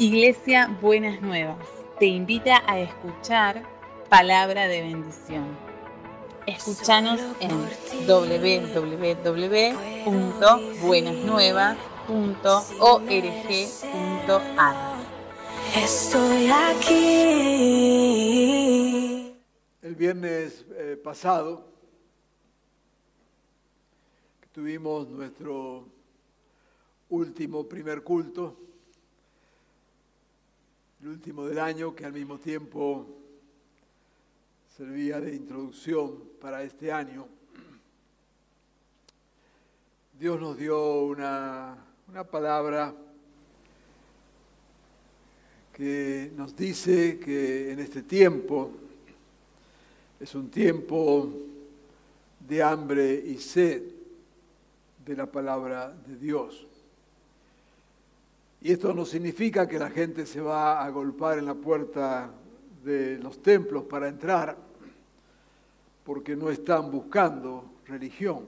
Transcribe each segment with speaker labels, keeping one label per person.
Speaker 1: Iglesia Buenas Nuevas te invita a escuchar palabra de bendición. Escúchanos en www.buenasnuevas.org.ar.
Speaker 2: Estoy aquí.
Speaker 3: El viernes eh, pasado tuvimos nuestro último primer culto, el último del año que al mismo tiempo servía de introducción para este año. Dios nos dio una, una palabra que nos dice que en este tiempo es un tiempo de hambre y sed de la palabra de Dios. Y esto no significa que la gente se va a golpar en la puerta de los templos para entrar, porque no están buscando religión.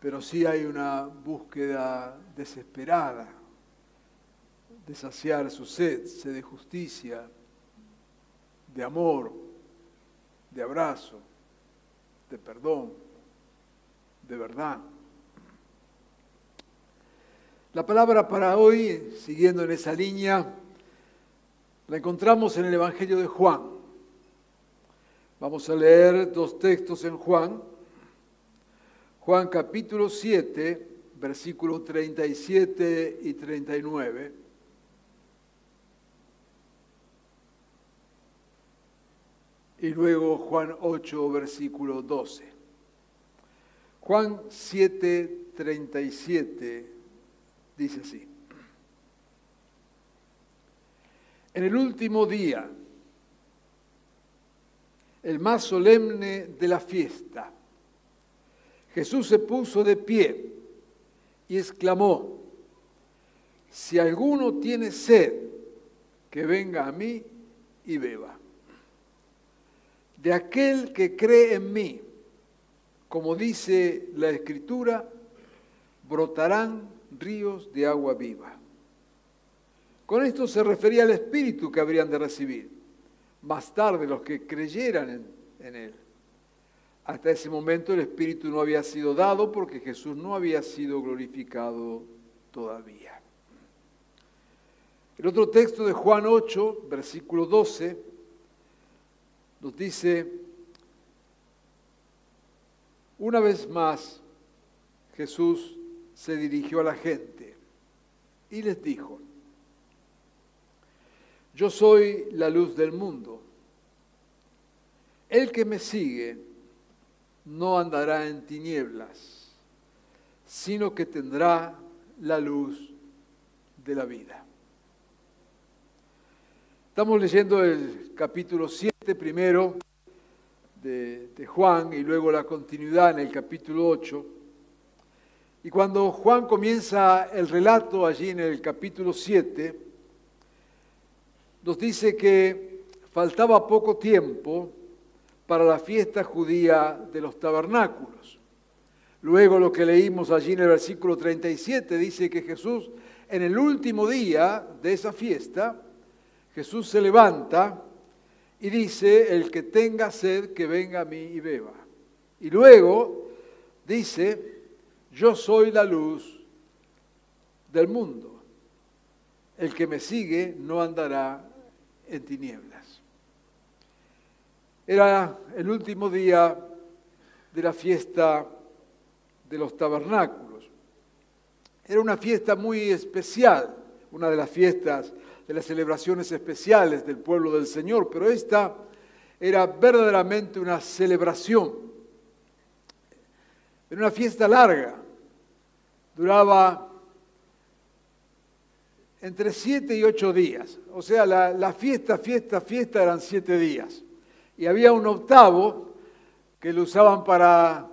Speaker 3: Pero sí hay una búsqueda desesperada de saciar su sed, sed de justicia, de amor, de abrazo, de perdón, de verdad. La palabra para hoy, siguiendo en esa línea, la encontramos en el Evangelio de Juan. Vamos a leer dos textos en Juan. Juan capítulo 7, versículos 37 y 39. Y luego Juan 8, versículo 12. Juan 7, 37 dice así. En el último día, el más solemne de la fiesta, Jesús se puso de pie y exclamó, si alguno tiene sed, que venga a mí y beba. De aquel que cree en mí, como dice la Escritura, brotarán ríos de agua viva. Con esto se refería al Espíritu que habrían de recibir, más tarde los que creyeran en, Él. Hasta ese momento el Espíritu no había sido dado porque Jesús no había sido glorificado todavía. El otro texto de Juan 8, versículo 12, nos dice, una vez más Jesús se dirigió a la gente y les dijo, yo soy la luz del mundo. El que me sigue no andará en tinieblas, sino que tendrá la luz de la vida. Estamos leyendo el capítulo 7 primero de, Juan y luego la continuidad en el capítulo 8. Y cuando Juan comienza el relato allí en el capítulo 7, nos dice que faltaba poco tiempo para la fiesta judía de los tabernáculos. Luego lo que leímos allí en el versículo 37 dice que Jesús en el último día de esa fiesta, Jesús se levanta y dice, el que tenga sed, que venga a mí y beba. Y luego dice, yo soy la luz del mundo. El que me sigue no andará en tinieblas. Era el último día de la fiesta de los tabernáculos. Era una fiesta muy especial, una de las fiestas de las celebraciones especiales del pueblo del Señor, pero esta era verdaderamente una celebración. Era una fiesta larga, duraba entre siete y ocho días. O sea, la, fiesta, fiesta, fiesta eran siete días. Y había un octavo que lo usaban para,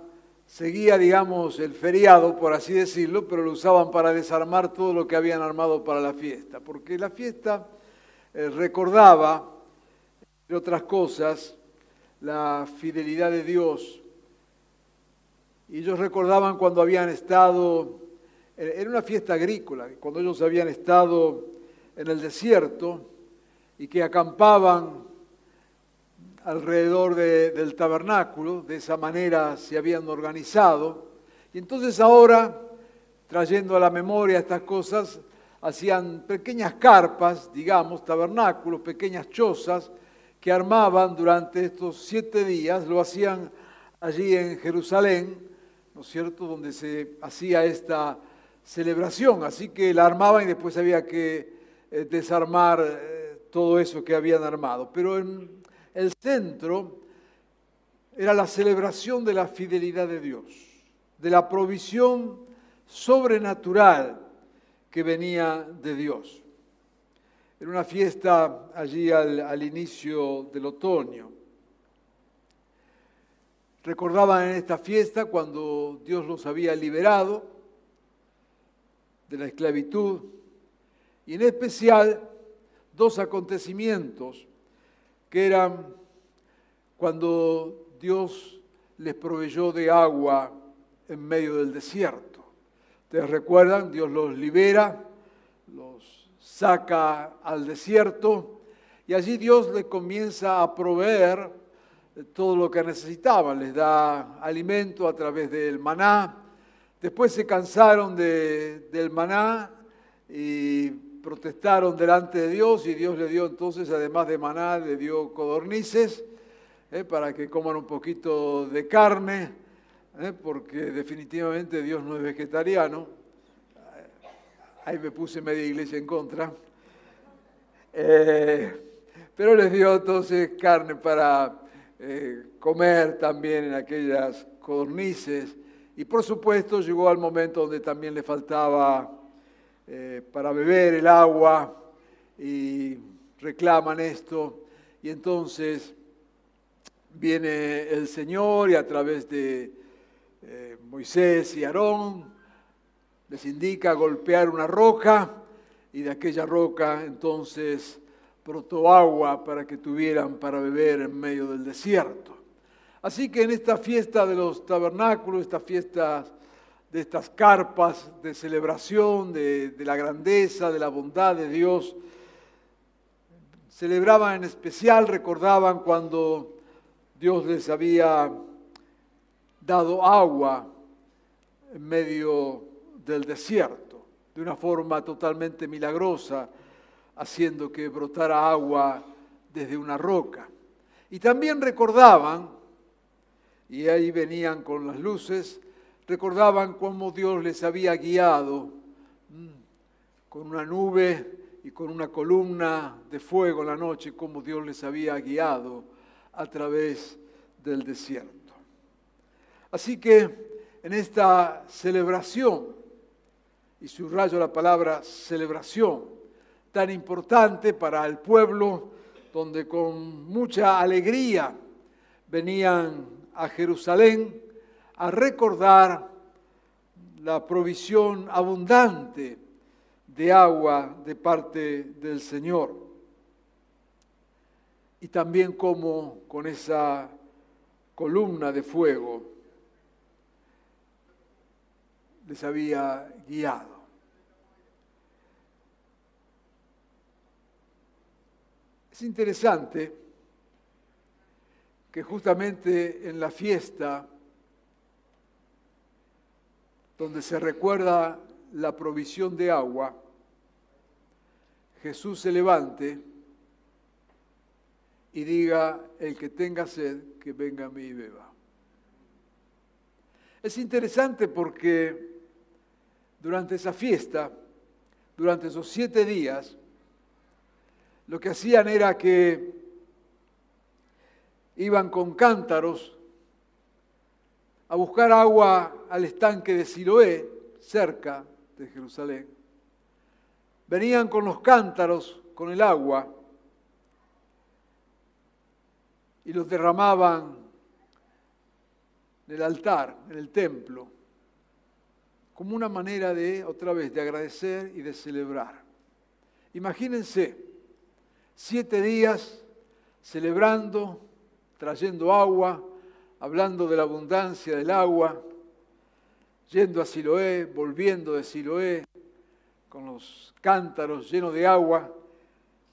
Speaker 3: seguía, digamos, el feriado, por así decirlo, pero lo usaban para desarmar todo lo que habían armado para la fiesta. Porque la fiesta eh, recordaba, entre otras cosas, la fidelidad de Dios. Y ellos recordaban cuando habían estado Era una fiesta agrícola, cuando ellos habían estado en el desierto y que acampaban alrededor del tabernáculo, de esa manera se habían organizado. Y entonces ahora, trayendo a la memoria estas cosas, hacían pequeñas carpas, digamos, tabernáculos, pequeñas chozas, que armaban durante estos siete días, lo hacían allí en Jerusalén, ¿no es cierto?, donde se hacía esta celebración. Así que la armaban y después había que eh, desarmar eh, todo eso que habían armado. Pero en el centro era la celebración de la fidelidad de Dios, de la provisión sobrenatural que venía de Dios. Era una fiesta allí al, inicio del otoño. Recordaban en esta fiesta cuando Dios los había liberado de la esclavitud y en especial dos acontecimientos que eran cuando Dios les proveyó de agua en medio del desierto. Ustedes recuerdan, Dios los libera, los saca al desierto y allí Dios les comienza a proveer todo lo que necesitaban, les da alimento a través del maná. Después se cansaron del maná y protestaron delante de Dios y Dios le dio entonces, además de maná, le dio codornices eh, para que coman un poquito de carne, eh, porque definitivamente Dios no es vegetariano ahí me puse media iglesia en contra. Eh, pero les dio entonces carne para comer también en aquellas codornices. Y por supuesto llegó al momento donde también le faltaba eh, para beber el agua y reclaman esto. Y entonces viene el Señor y a través de Moisés y Aarón les indica golpear una roca y de aquella roca entonces brotó agua para que tuvieran para beber en medio del desierto. Así que en esta fiesta de los tabernáculos, esta fiesta de estas carpas de celebración de, de la grandeza, de la bondad de Dios, celebraban en especial, recordaban cuando Dios les había dado agua en medio del desierto, de una forma totalmente milagrosa, haciendo que brotara agua desde una roca. Y también recordaban, y ahí venían con las luces, recordaban cómo Dios les había guiado mm, con una nube y con una columna de fuego en la noche, cómo Dios les había guiado a través del desierto. Así que en esta celebración y subrayo la palabra celebración, tan importante para el pueblo, donde con mucha alegría venían a Jerusalén a recordar la provisión abundante de agua de parte del Señor. Y también como con esa columna de fuego les había guiado. Es interesante que justamente en la fiesta donde se recuerda la provisión de agua, Jesús se levante y diga, el que tenga sed, que venga a mí y beba. Es interesante porque durante esa fiesta, durante esos siete días, lo que hacían era que iban con cántaros a buscar agua al estanque de Siloé, cerca de Jerusalén. Venían con los cántaros, con el agua, y los derramaban en el altar, en el templo como una manera de, otra vez, de agradecer y de celebrar. Imagínense, siete días celebrando, trayendo agua, hablando de la abundancia del agua, yendo a Siloé, volviendo de Siloé, con los cántaros llenos de agua.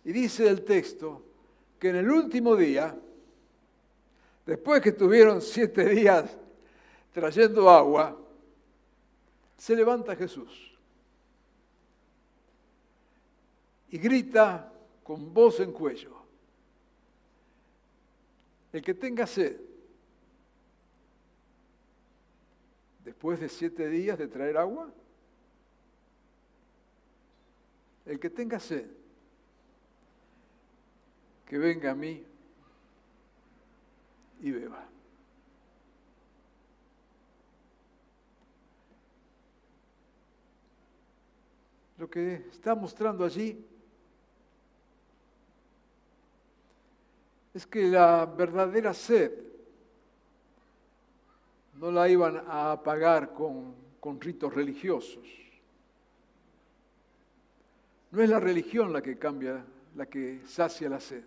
Speaker 3: Y dice el texto que en el último día, después que estuvieron siete días trayendo agua, se levanta Jesús y grita con voz en cuello, el que tenga sed, después de siete días de traer agua, el que tenga sed, que venga a mí y beba. Lo que está mostrando allí es que la verdadera sed no la iban a apagar con, ritos religiosos. No es la religión la que cambia, la que sacia la sed.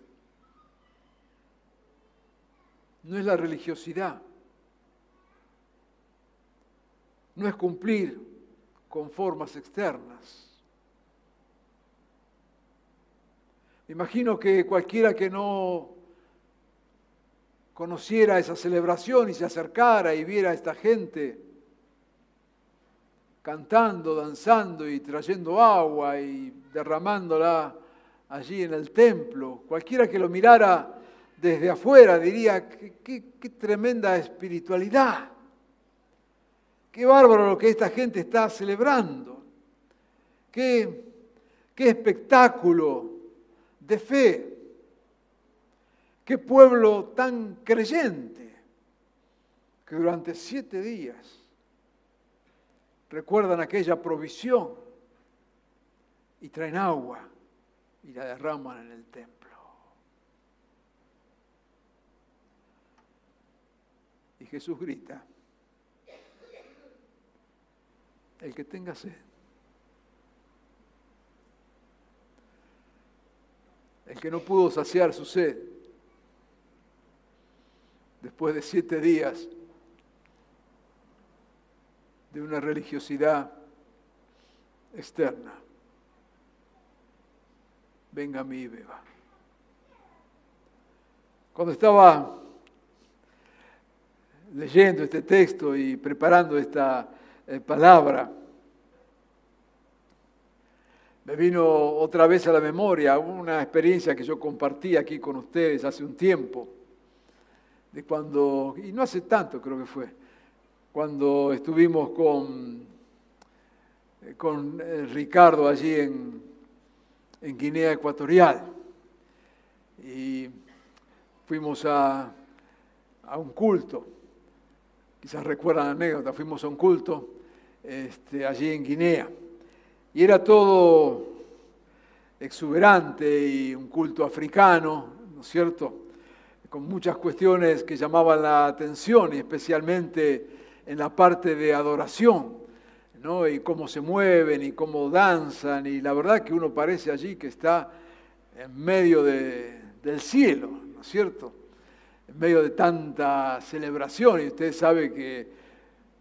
Speaker 3: No es la religiosidad. No es cumplir con formas externas. Me imagino que cualquiera que no conociera esa celebración y se acercara y viera a esta gente cantando, danzando y trayendo agua y derramándola allí en el templo. Cualquiera que lo mirara desde afuera diría, qué, tremenda espiritualidad, qué bárbaro lo que esta gente está celebrando, qué, qué espectáculo de fe. Qué pueblo tan creyente que durante siete días recuerdan aquella provisión y traen agua y la derraman en el templo. Y Jesús grita, el que tenga sed, el que no pudo saciar su sed, después de siete días de una religiosidad externa. Venga a mí y beba. Cuando estaba leyendo este texto y preparando esta eh, palabra, me vino otra vez a la memoria una experiencia que yo compartí aquí con ustedes hace un tiempo de cuando, y no hace tanto creo que fue, cuando estuvimos con, eh, con eh, Ricardo allí en, en Guinea Ecuatorial. Y fuimos a, a un culto, quizás recuerdan la anécdota, fuimos a un culto este, allí en Guinea. Y era todo exuberante y un culto africano, ¿no es cierto? Con muchas cuestiones que llamaban la atención, y especialmente en la parte de adoración, ¿no? y cómo se mueven y cómo danzan, y la verdad que uno parece allí que está en medio del cielo, ¿no es cierto? En medio de tanta celebración, y usted sabe que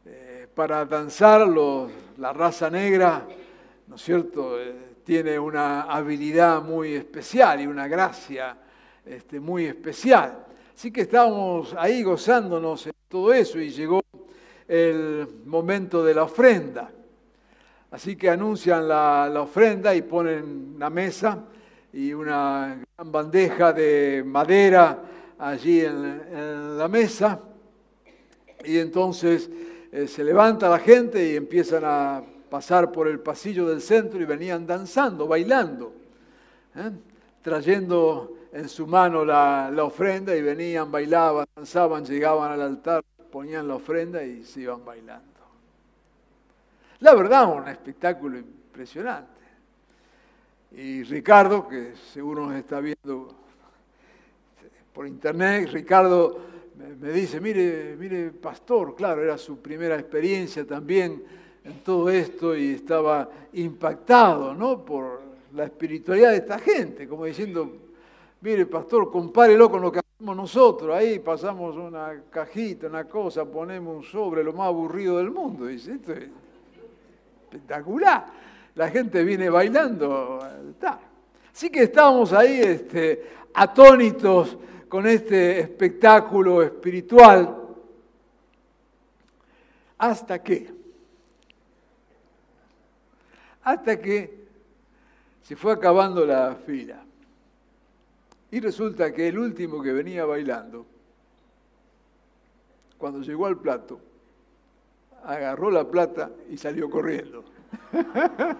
Speaker 3: eh, para danzar la raza negra, ¿no es cierto?, eh, tiene una habilidad muy especial y una gracia este, muy especial. Así que estábamos ahí gozándonos en todo eso y llegó el momento de la ofrenda. Así que anuncian la, ofrenda y ponen una mesa y una gran bandeja de madera allí en, la mesa. Y entonces eh, se levanta la gente y empiezan a pasar por el pasillo del centro y venían danzando, bailando, ¿eh? trayendo en su mano la, ofrenda y venían, bailaban, danzaban, llegaban al altar, ponían la ofrenda y se iban bailando. La verdad, un espectáculo impresionante. Y Ricardo, que seguro nos está viendo por internet, Ricardo me dice, mire, mire, pastor, claro, era su primera experiencia también en todo esto y estaba impactado, ¿no? Por la espiritualidad de esta gente, como diciendo, Mire, pastor, compárelo con lo que nosotros ahí, pasamos una cajita, una cosa, ponemos un sobre, lo más aburrido del mundo. Dice, esto es espectacular. La gente viene bailando. Así que estábamos ahí este, atónitos con este espectáculo espiritual. Hasta que, hasta que se fue acabando la fila. Y resulta que el último que venía bailando, cuando llegó al plato, agarró la plata y salió corriendo.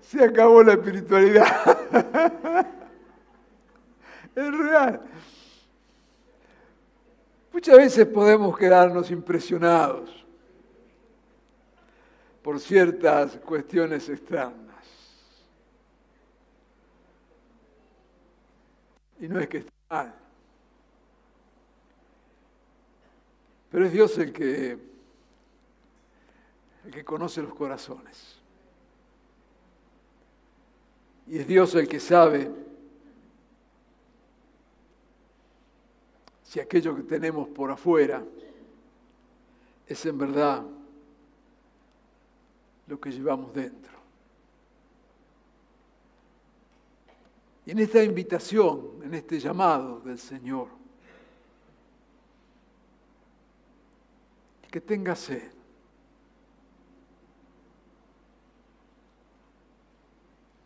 Speaker 3: Se acabó la espiritualidad. Es real. Muchas veces podemos quedarnos impresionados por ciertas cuestiones externas. Y no es que esté mal. Pero es Dios el que, el que conoce los corazones. Y es Dios el que sabe si aquello que tenemos por afuera es en verdad lo que llevamos dentro. Y en esta invitación, en este llamado del Señor, que tenga sed.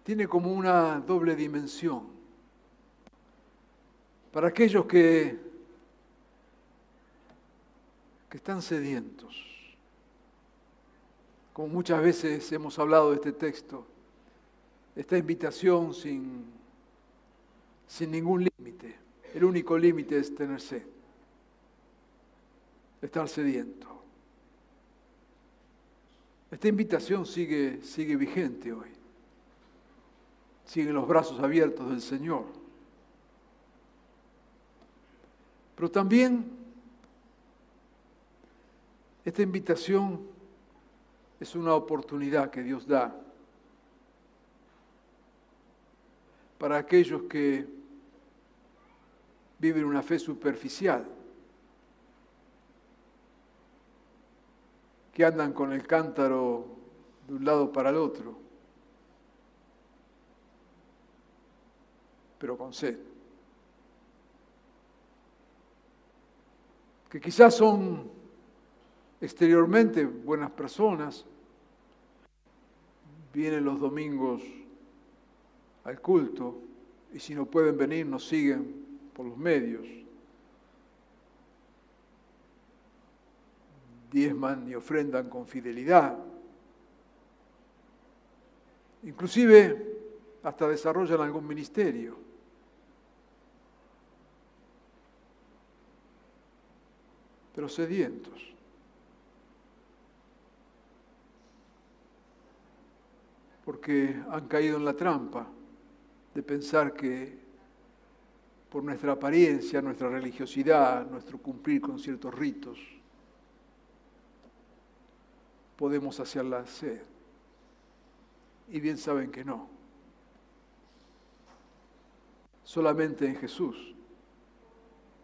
Speaker 3: Tiene como una doble dimensión. Para aquellos que, que están sedientos, como muchas veces hemos hablado de este texto, esta invitación sin sin ningún límite. El único límite es tener sed, estar sediento. Esta invitación sigue, sigue vigente hoy. Siguen los brazos abiertos del Señor. Pero también esta invitación es una oportunidad que Dios da para aquellos que viven una fe superficial, que andan con el cántaro de un lado para el otro, pero con sed. Que quizás son exteriormente buenas personas, vienen los domingos al culto y si no pueden venir nos siguen por los medios. Diezman y ofrendan con fidelidad. Inclusive hasta desarrollan algún ministerio. Pero sedientos. Porque han caído en la trampa de pensar que por nuestra apariencia, nuestra religiosidad, nuestro cumplir con ciertos ritos, podemos hacerla sed. Y bien saben que no. Solamente en Jesús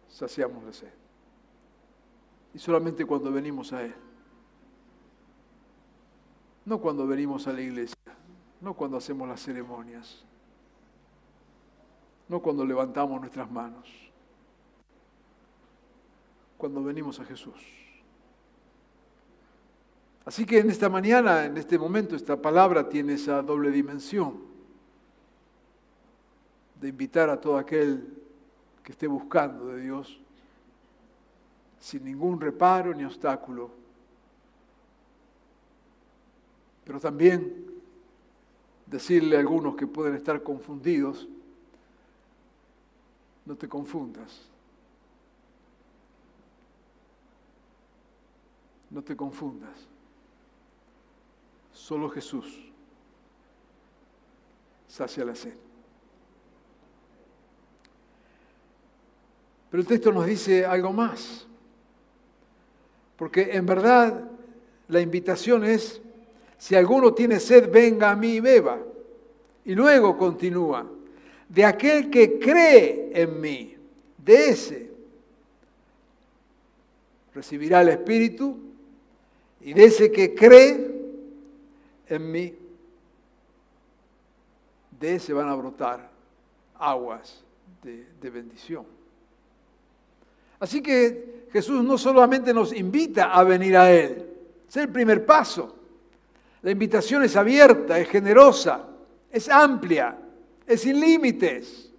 Speaker 3: saciamos la sed. Y solamente cuando venimos a Él. No cuando venimos a la iglesia, no cuando hacemos las ceremonias no cuando levantamos nuestras manos, cuando venimos a Jesús. Así que en esta mañana, en este momento, esta palabra tiene esa doble dimensión de invitar a todo aquel que esté buscando de Dios sin ningún reparo ni obstáculo, pero también decirle a algunos que pueden estar confundidos, no te confundas. No te confundas. Solo Jesús sacia la sed. Pero el texto nos dice algo más. Porque en verdad la invitación es, si alguno tiene sed, venga a mí y beba. Y luego continúa, de aquel que cree en mí, de ese recibirá el Espíritu y de ese que cree en mí, de ese van a brotar aguas de, bendición. Así que Jesús no solamente nos invita a venir a Él, es el primer paso. La invitación es abierta, es generosa, es amplia, es sin límites.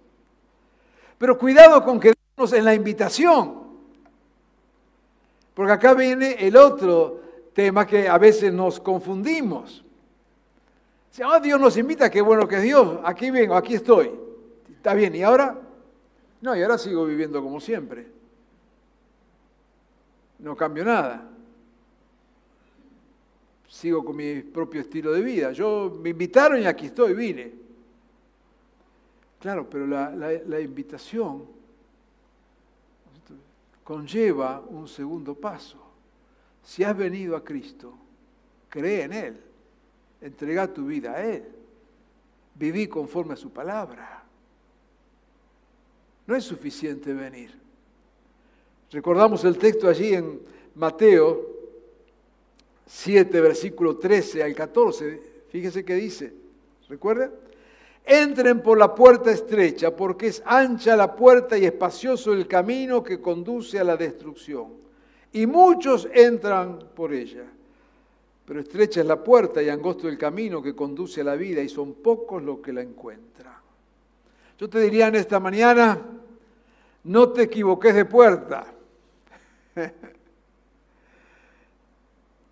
Speaker 3: Pero cuidado con quedarnos en la invitación, porque acá viene el otro tema que a veces nos confundimos. Si oh, Dios nos invita, qué bueno que es Dios, aquí vengo, aquí estoy. Está bien, ¿y ahora? No, y ahora sigo viviendo como siempre. No cambio nada. Sigo con mi propio estilo de vida. Yo me invitaron y aquí estoy, vine. Claro, pero la, invitación conlleva un segundo paso. Si has venido a Cristo, cree en Él, entrega tu vida a Él, viví conforme a su palabra. No es suficiente venir. Recordamos el texto allí en Mateo 7, versículo 13 al 14. Fíjese que dice, ¿recuerda? Entren por la puerta estrecha, porque es ancha la puerta y espacioso el camino que conduce a la destrucción. Y muchos entran por ella. Pero estrecha es la puerta y angosto el camino que conduce a la vida, y son pocos los que la encuentran. Yo te diría en esta mañana, no te equivoques de puerta.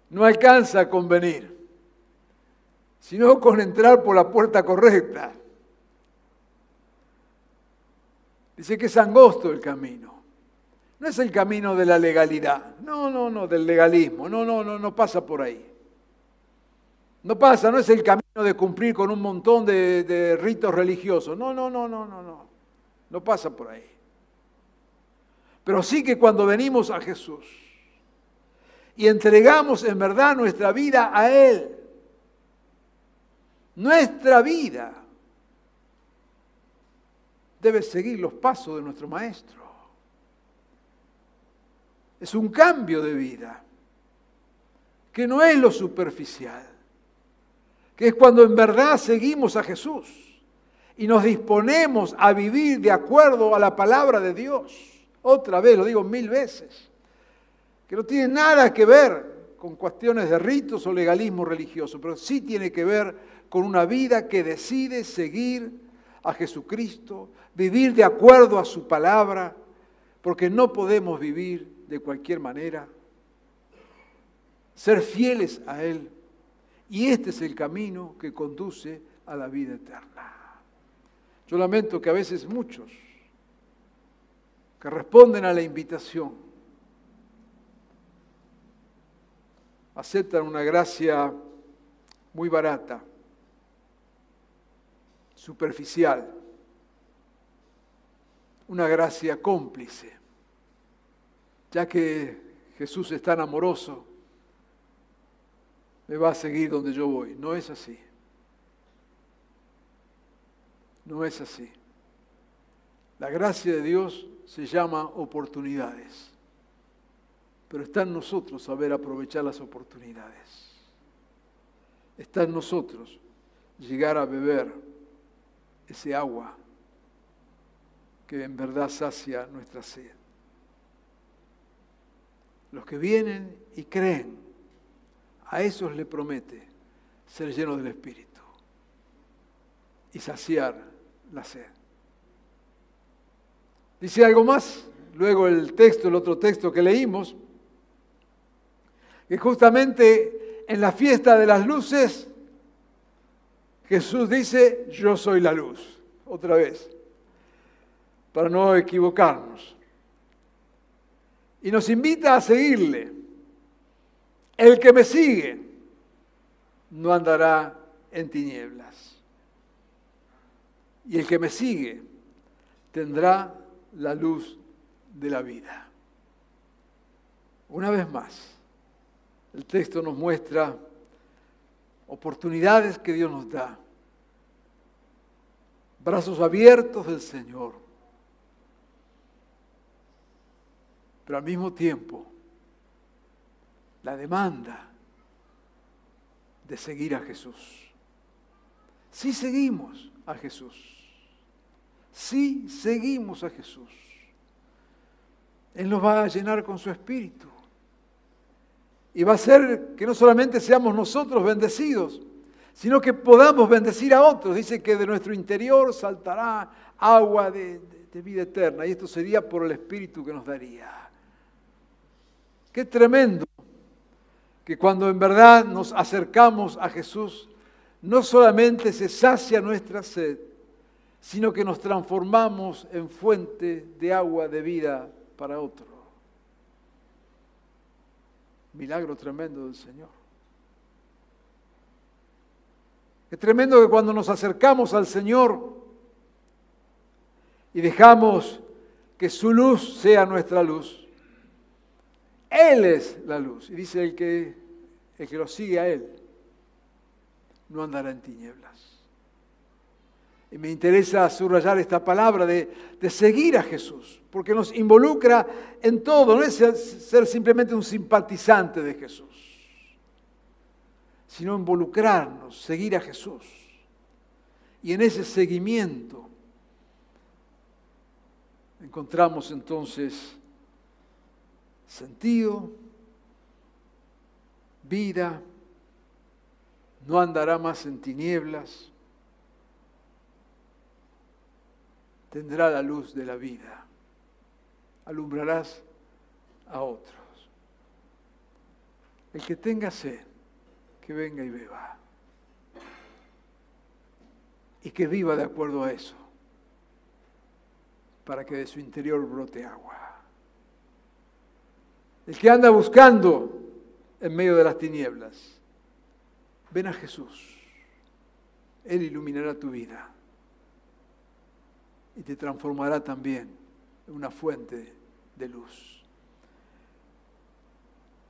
Speaker 3: No alcanza con venir, sino con entrar por la puerta correcta. Dice que es angosto el camino. No es el camino de la legalidad. No, no, no, del legalismo. No, no, no, no pasa por ahí. No pasa, no es el camino de cumplir con un montón de, ritos religiosos. No, no, no, no, no, no. No pasa por ahí. Pero sí que cuando venimos a Jesús y entregamos en verdad nuestra vida a Él, nuestra vida debe seguir los pasos de nuestro Maestro. Es un cambio de vida, que no es lo superficial, que es cuando en verdad seguimos a Jesús y nos disponemos a vivir de acuerdo a la palabra de Dios. Otra vez, lo digo mil veces, que no tiene nada que ver con cuestiones de ritos o legalismo religioso, pero sí tiene que ver con una vida que decide seguir a Jesucristo, vivir de acuerdo a su palabra, porque no podemos vivir de cualquier manera, ser fieles a Él. Y este es el camino que conduce a la vida eterna. Yo lamento que a veces muchos que responden a la invitación, aceptan una gracia muy barata, superficial, una gracia cómplice, ya que Jesús es tan amoroso, me va a seguir donde yo voy. No es así. No es así. La gracia de Dios se llama oportunidades, pero está en nosotros saber aprovechar las oportunidades. Está en nosotros llegar a beber ese agua que en verdad sacia nuestra sed. Los que vienen y creen, a esos le promete ser llenos del Espíritu y saciar la sed. Dice algo más, luego el texto, el otro texto que leímos, que justamente en la fiesta de las luces, Jesús dice, yo soy la luz, otra vez, para no equivocarnos. Y nos invita a seguirle. El que me sigue no andará en tinieblas. Y el que me sigue tendrá la luz de la vida. Una vez más, el texto nos muestra oportunidades que Dios nos da brazos abiertos del Señor, pero al mismo tiempo la demanda de seguir a Jesús. Si seguimos a Jesús, si seguimos a Jesús, Él nos va a llenar con su espíritu y va a hacer que no solamente seamos nosotros bendecidos, sino que podamos bendecir a otros. Dice que de nuestro interior saltará agua de, de vida eterna y esto sería por el espíritu que nos daría. Qué tremendo que cuando en verdad nos acercamos a Jesús, no solamente se sacia nuestra sed, sino que nos transformamos en fuente de agua de vida para otro. Milagro tremendo del Señor. Es tremendo que cuando nos acercamos al Señor y dejamos que su luz sea nuestra luz, Él es la luz. Y dice el que, el que lo sigue a Él no andará en tinieblas. Y me interesa subrayar esta palabra de, de, seguir a Jesús, porque nos involucra en todo, no es ser, ser simplemente un simpatizante de Jesús, sino involucrarnos, seguir a Jesús. Y en ese seguimiento encontramos entonces sentido, vida, no andará más en tinieblas, tendrá la luz de la vida, alumbrarás a otros. El que tenga sed, que venga y beba, y que viva de acuerdo a eso, para que de su interior brote agua. El que anda buscando en medio de las tinieblas, Ven a Jesús. Él iluminará tu vida y te transformará también en una fuente de luz.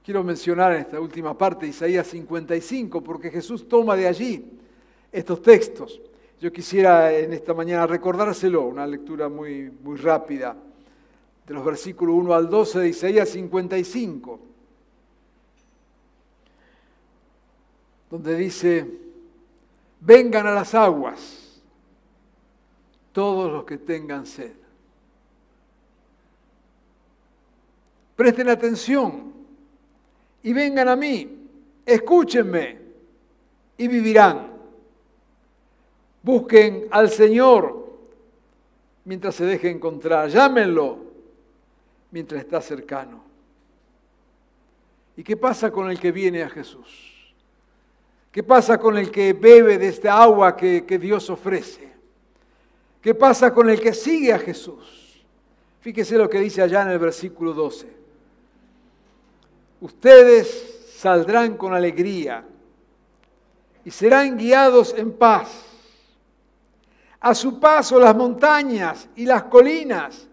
Speaker 3: Quiero mencionar en esta última parte Isaías 55, porque Jesús toma de allí estos textos. Yo quisiera en esta mañana recordárselo, una lectura muy, muy rápida, de los versículos 1 al 12 de Isaías 55. donde dice, vengan a las aguas todos los que tengan sed. Presten atención y vengan a mí, escúchenme y vivirán. Busquen al Señor mientras se deje encontrar, llámenlo mientras está cercano. ¿Y qué pasa con el que viene a Jesús? ¿Qué pasa con el que bebe de esta agua que, Dios ofrece? ¿Qué pasa con el que sigue a Jesús? Fíjese lo que dice allá en el versículo 12. Ustedes saldrán con alegría y serán guiados en paz. A su paso las montañas y las colinas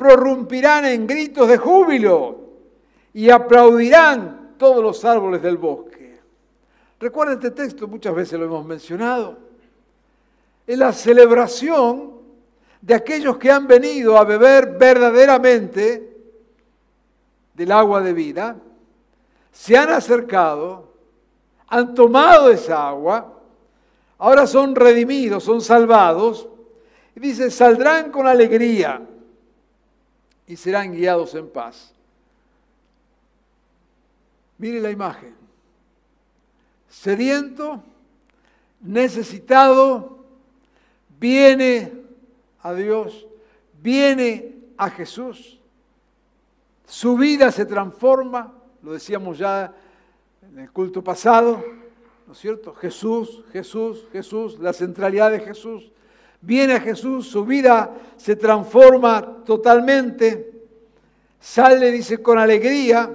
Speaker 3: prorrumpirán en gritos de júbilo y aplaudirán todos los árboles del bosque. Recuerda este texto, muchas veces lo hemos mencionado. Es la celebración de aquellos que han venido a beber verdaderamente del agua de vida, se han acercado, han tomado esa agua, ahora son redimidos, son salvados, y dice, saldrán con alegría y serán guiados en paz. Mire la imagen sediento, necesitado, viene a Dios, viene a Jesús. Su vida se transforma, lo decíamos ya en el culto pasado, ¿no es cierto? Jesús, Jesús, Jesús, la centralidad de Jesús. Viene a Jesús, su vida se transforma totalmente, sale, dice, con alegría,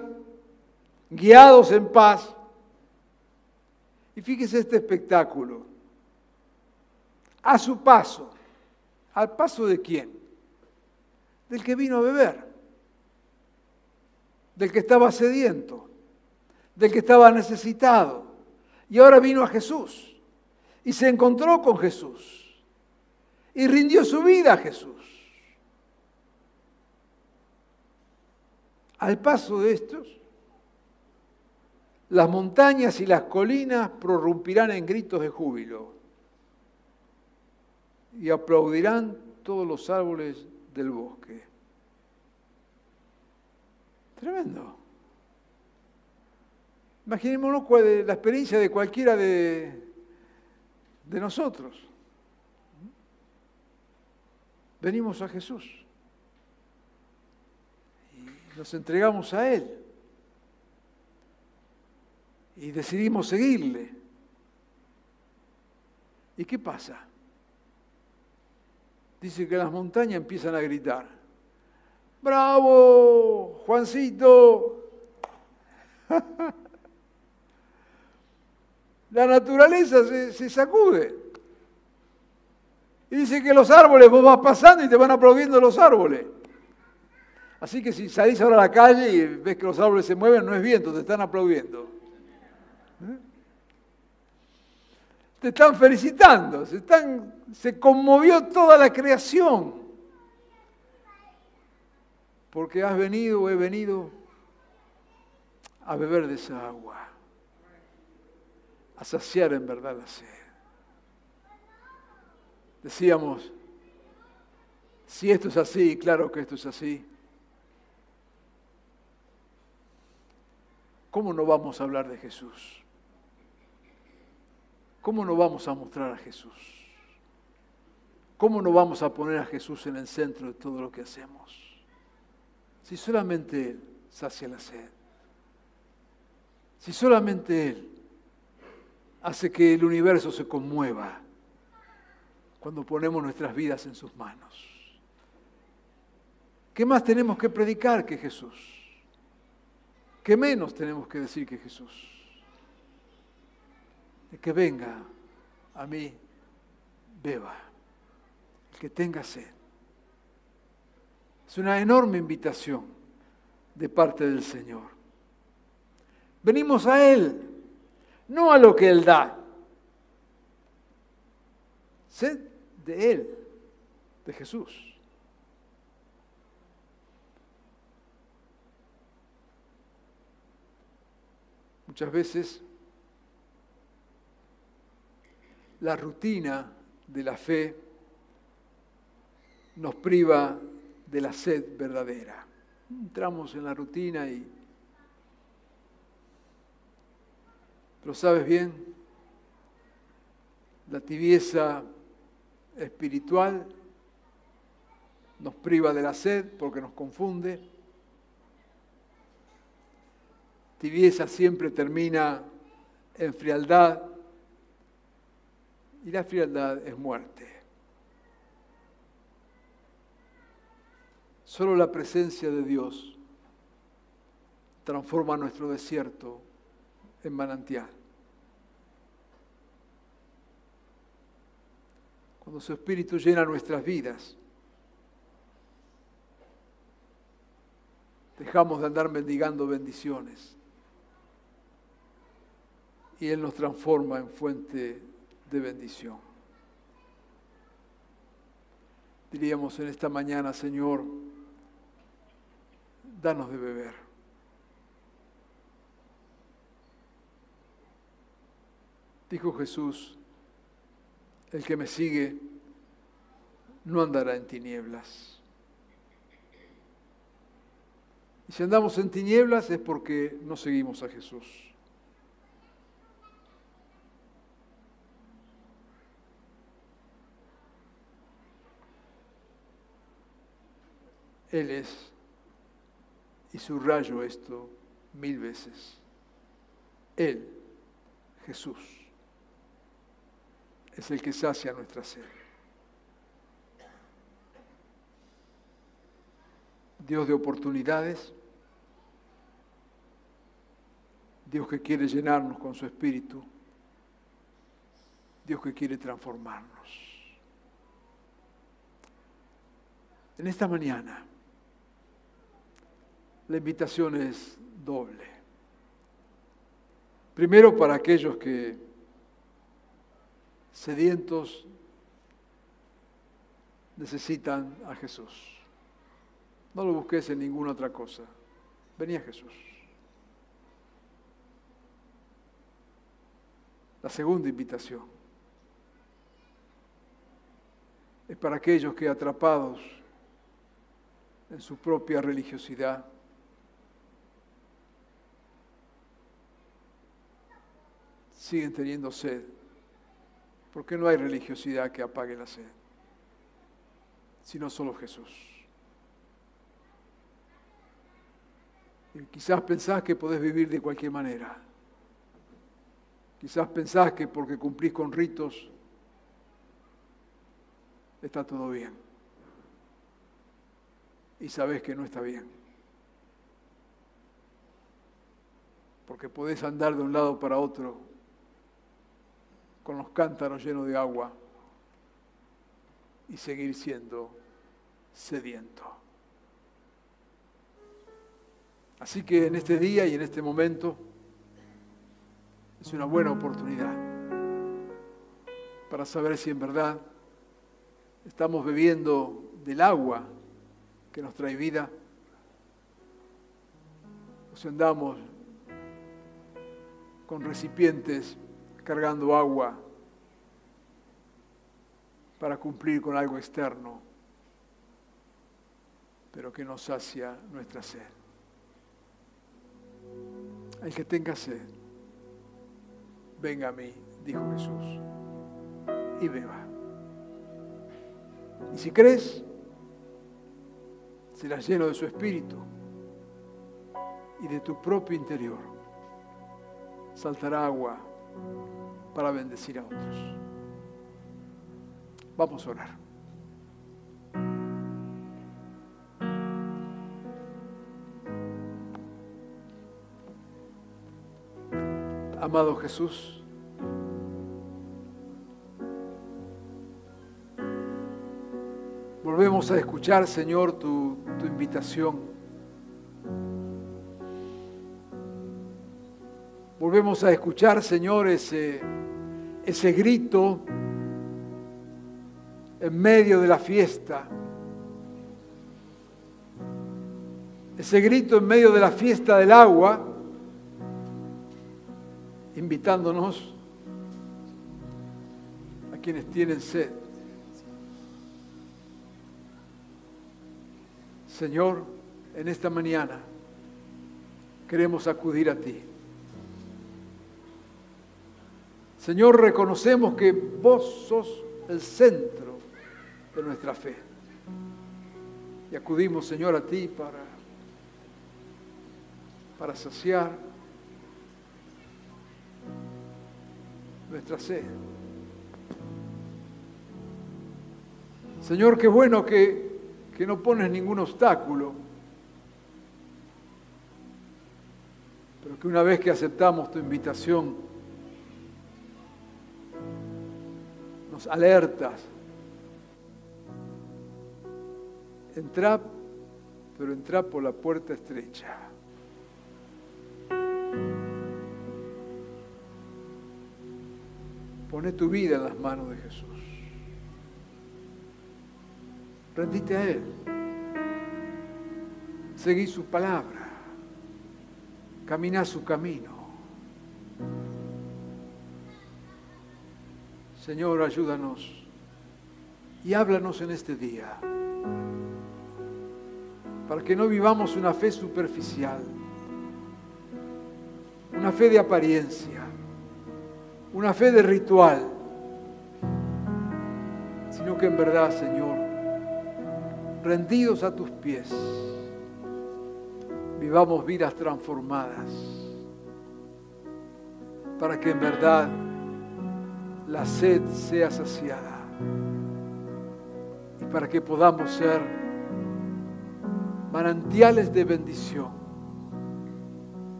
Speaker 3: guiados en paz, y fíjese este espectáculo. A su paso. ¿Al paso de quién? Del que vino a beber. Del que estaba sediento. Del que estaba necesitado. Y ahora vino a Jesús. Y se encontró con Jesús. Y rindió su vida a Jesús. Al paso de estos, las montañas y las colinas prorrumpirán en gritos de júbilo y aplaudirán todos los árboles del bosque. Tremendo. Imaginémonos la experiencia de cualquiera de, de nosotros. Venimos a Jesús y nos entregamos a Él y decidimos seguirle. ¿Y qué pasa? Dice que las montañas empiezan a gritar. ¡Bravo, Juancito! La naturaleza se, sacude. Y dice que los árboles, vos vas pasando y te van aplaudiendo los árboles. Así que si salís ahora a la calle y ves que los árboles se mueven, no es viento, te están aplaudiendo. ¿Eh? Te están felicitando, se, conmovió toda la creación. Porque has venido o he venido a beber de esa agua, a saciar en verdad la sed. Decíamos, si esto es así, claro que esto es así, ¿cómo no vamos a hablar de Jesús? ¿Cómo no vamos a mostrar a Jesús? ¿Cómo no vamos a poner a Jesús en el centro de todo lo que hacemos? Si solamente Él sacia la sed. Si solamente Él hace que el universo se conmueva cuando ponemos nuestras vidas en sus manos. ¿Qué más tenemos que predicar que Jesús? ¿Qué menos tenemos que decir que Jesús? que venga a mí, beba, el que tenga sed. Es una enorme invitación de parte del Señor. Venimos a Él, no a lo que Él da. Sed de Él, de Jesús. Muchas veces la rutina de la fe nos priva de la sed verdadera. Entramos en la rutina y... Pero sabes bien, la tibieza espiritual nos priva de la sed porque nos confunde. Tibieza siempre termina en frialdad y la frialdad es muerte. Solo la presencia de Dios transforma nuestro desierto en manantial. Cuando su Espíritu llena nuestras vidas, dejamos de andar mendigando bendiciones y Él nos transforma en fuente de bendición. Diríamos en esta mañana, Señor, danos de beber. Dijo Jesús, el que me sigue no andará en tinieblas. Y si andamos en tinieblas es porque no seguimos a Jesús. Él es, y subrayo esto mil veces, Él, Jesús, es el que sacia nuestra sed. Dios de oportunidades, Dios que quiere llenarnos con su espíritu, Dios que quiere transformarnos. En esta mañana, la invitación es doble. Primero para aquellos que sedientos necesitan a Jesús. No lo busques en ninguna otra cosa. Vení a Jesús. La segunda invitación es para aquellos que atrapados en su propia religiosidad siguen teniendo sed, porque no hay religiosidad que apague la sed, sino solo Jesús. Y quizás pensás que podés vivir de cualquier manera. Quizás pensás que porque cumplís con ritos está todo bien. Y sabés que no está bien. Porque podés andar de un lado para otro con los cántaros llenos de agua y seguir siendo sediento. Así que en este día y en este momento es una buena oportunidad para saber si en verdad estamos bebiendo del agua que nos trae vida o si andamos con recipientes cargando agua para cumplir con algo externo, pero que nos sacia nuestra sed. El que tenga sed, venga a mí, dijo Jesús, y beba. Y si crees, serás lleno de su espíritu y de tu propio interior. Saltará agua para bendecir a otros. Vamos a orar. Amado Jesús, volvemos a escuchar, Señor, tu, invitación. Volvemos a escuchar, Señor, ese, ese grito en medio de la fiesta. Ese grito en medio de la fiesta del agua, invitándonos a quienes tienen sed. Señor, en esta mañana queremos acudir a ti. Señor, reconocemos que vos sos el centro de nuestra fe. Y acudimos, Señor, a ti para, para saciar nuestra sed. Señor, qué bueno que, que no pones ningún obstáculo, pero que una vez que aceptamos tu invitación, alertas. Entra, pero entra por la puerta estrecha. Pone tu vida en las manos de Jesús. Rendite a Él. Seguí su palabra. Camina su camino. Señor, ayúdanos y háblanos en este día para que no vivamos una fe superficial, una fe de apariencia, una fe de ritual, sino que en verdad, Señor, rendidos a tus pies, vivamos vidas transformadas, para que en verdad la sed sea saciada y para que podamos ser manantiales de bendición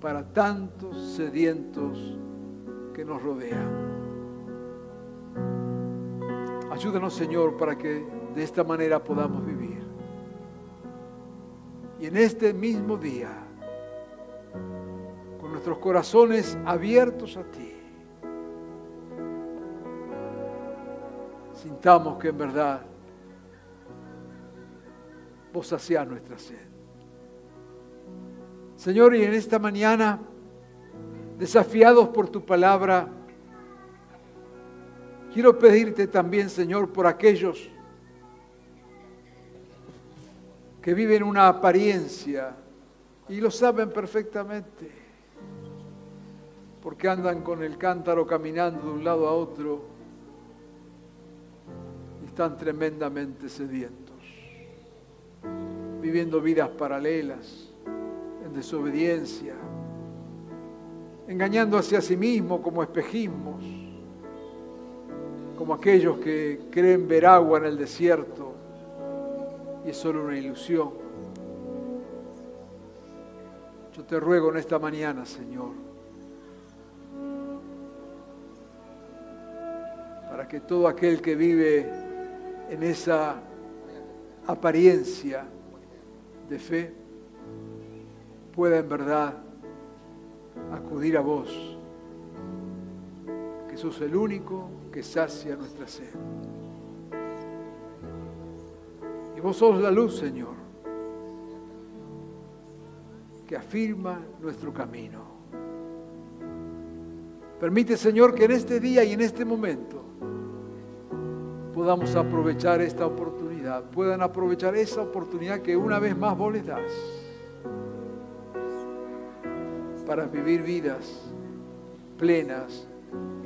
Speaker 3: para tantos sedientos que nos rodean. Ayúdanos, Señor, para que de esta manera podamos vivir. Y en este mismo día, con nuestros corazones abiertos a ti, sintamos que en verdad vos saciás nuestra sed. Señor, y en esta mañana, desafiados por tu palabra, quiero pedirte también, Señor, por aquellos que viven una apariencia y lo saben perfectamente, porque andan con el cántaro caminando de un lado a otro están tremendamente sedientos, viviendo vidas paralelas, en desobediencia, engañando hacia sí mismo como espejismos, como aquellos que creen ver agua en el desierto y es solo una ilusión. Yo te ruego en esta mañana, Señor, para que todo aquel que vive en esa apariencia de fe pueda en verdad acudir a vos, que sos el único que sacia nuestra sed. Y vos sos la luz, Señor, que afirma nuestro camino. Permite, Señor, que en este día y en este momento podamos aprovechar esta oportunidad, puedan aprovechar esa oportunidad que una vez más vos les das para vivir vidas plenas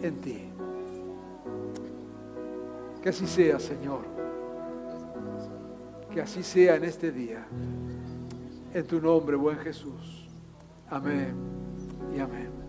Speaker 3: en ti. Que así sea, Señor. Que así sea en este día. En tu nombre, buen Jesús. Amén y amén.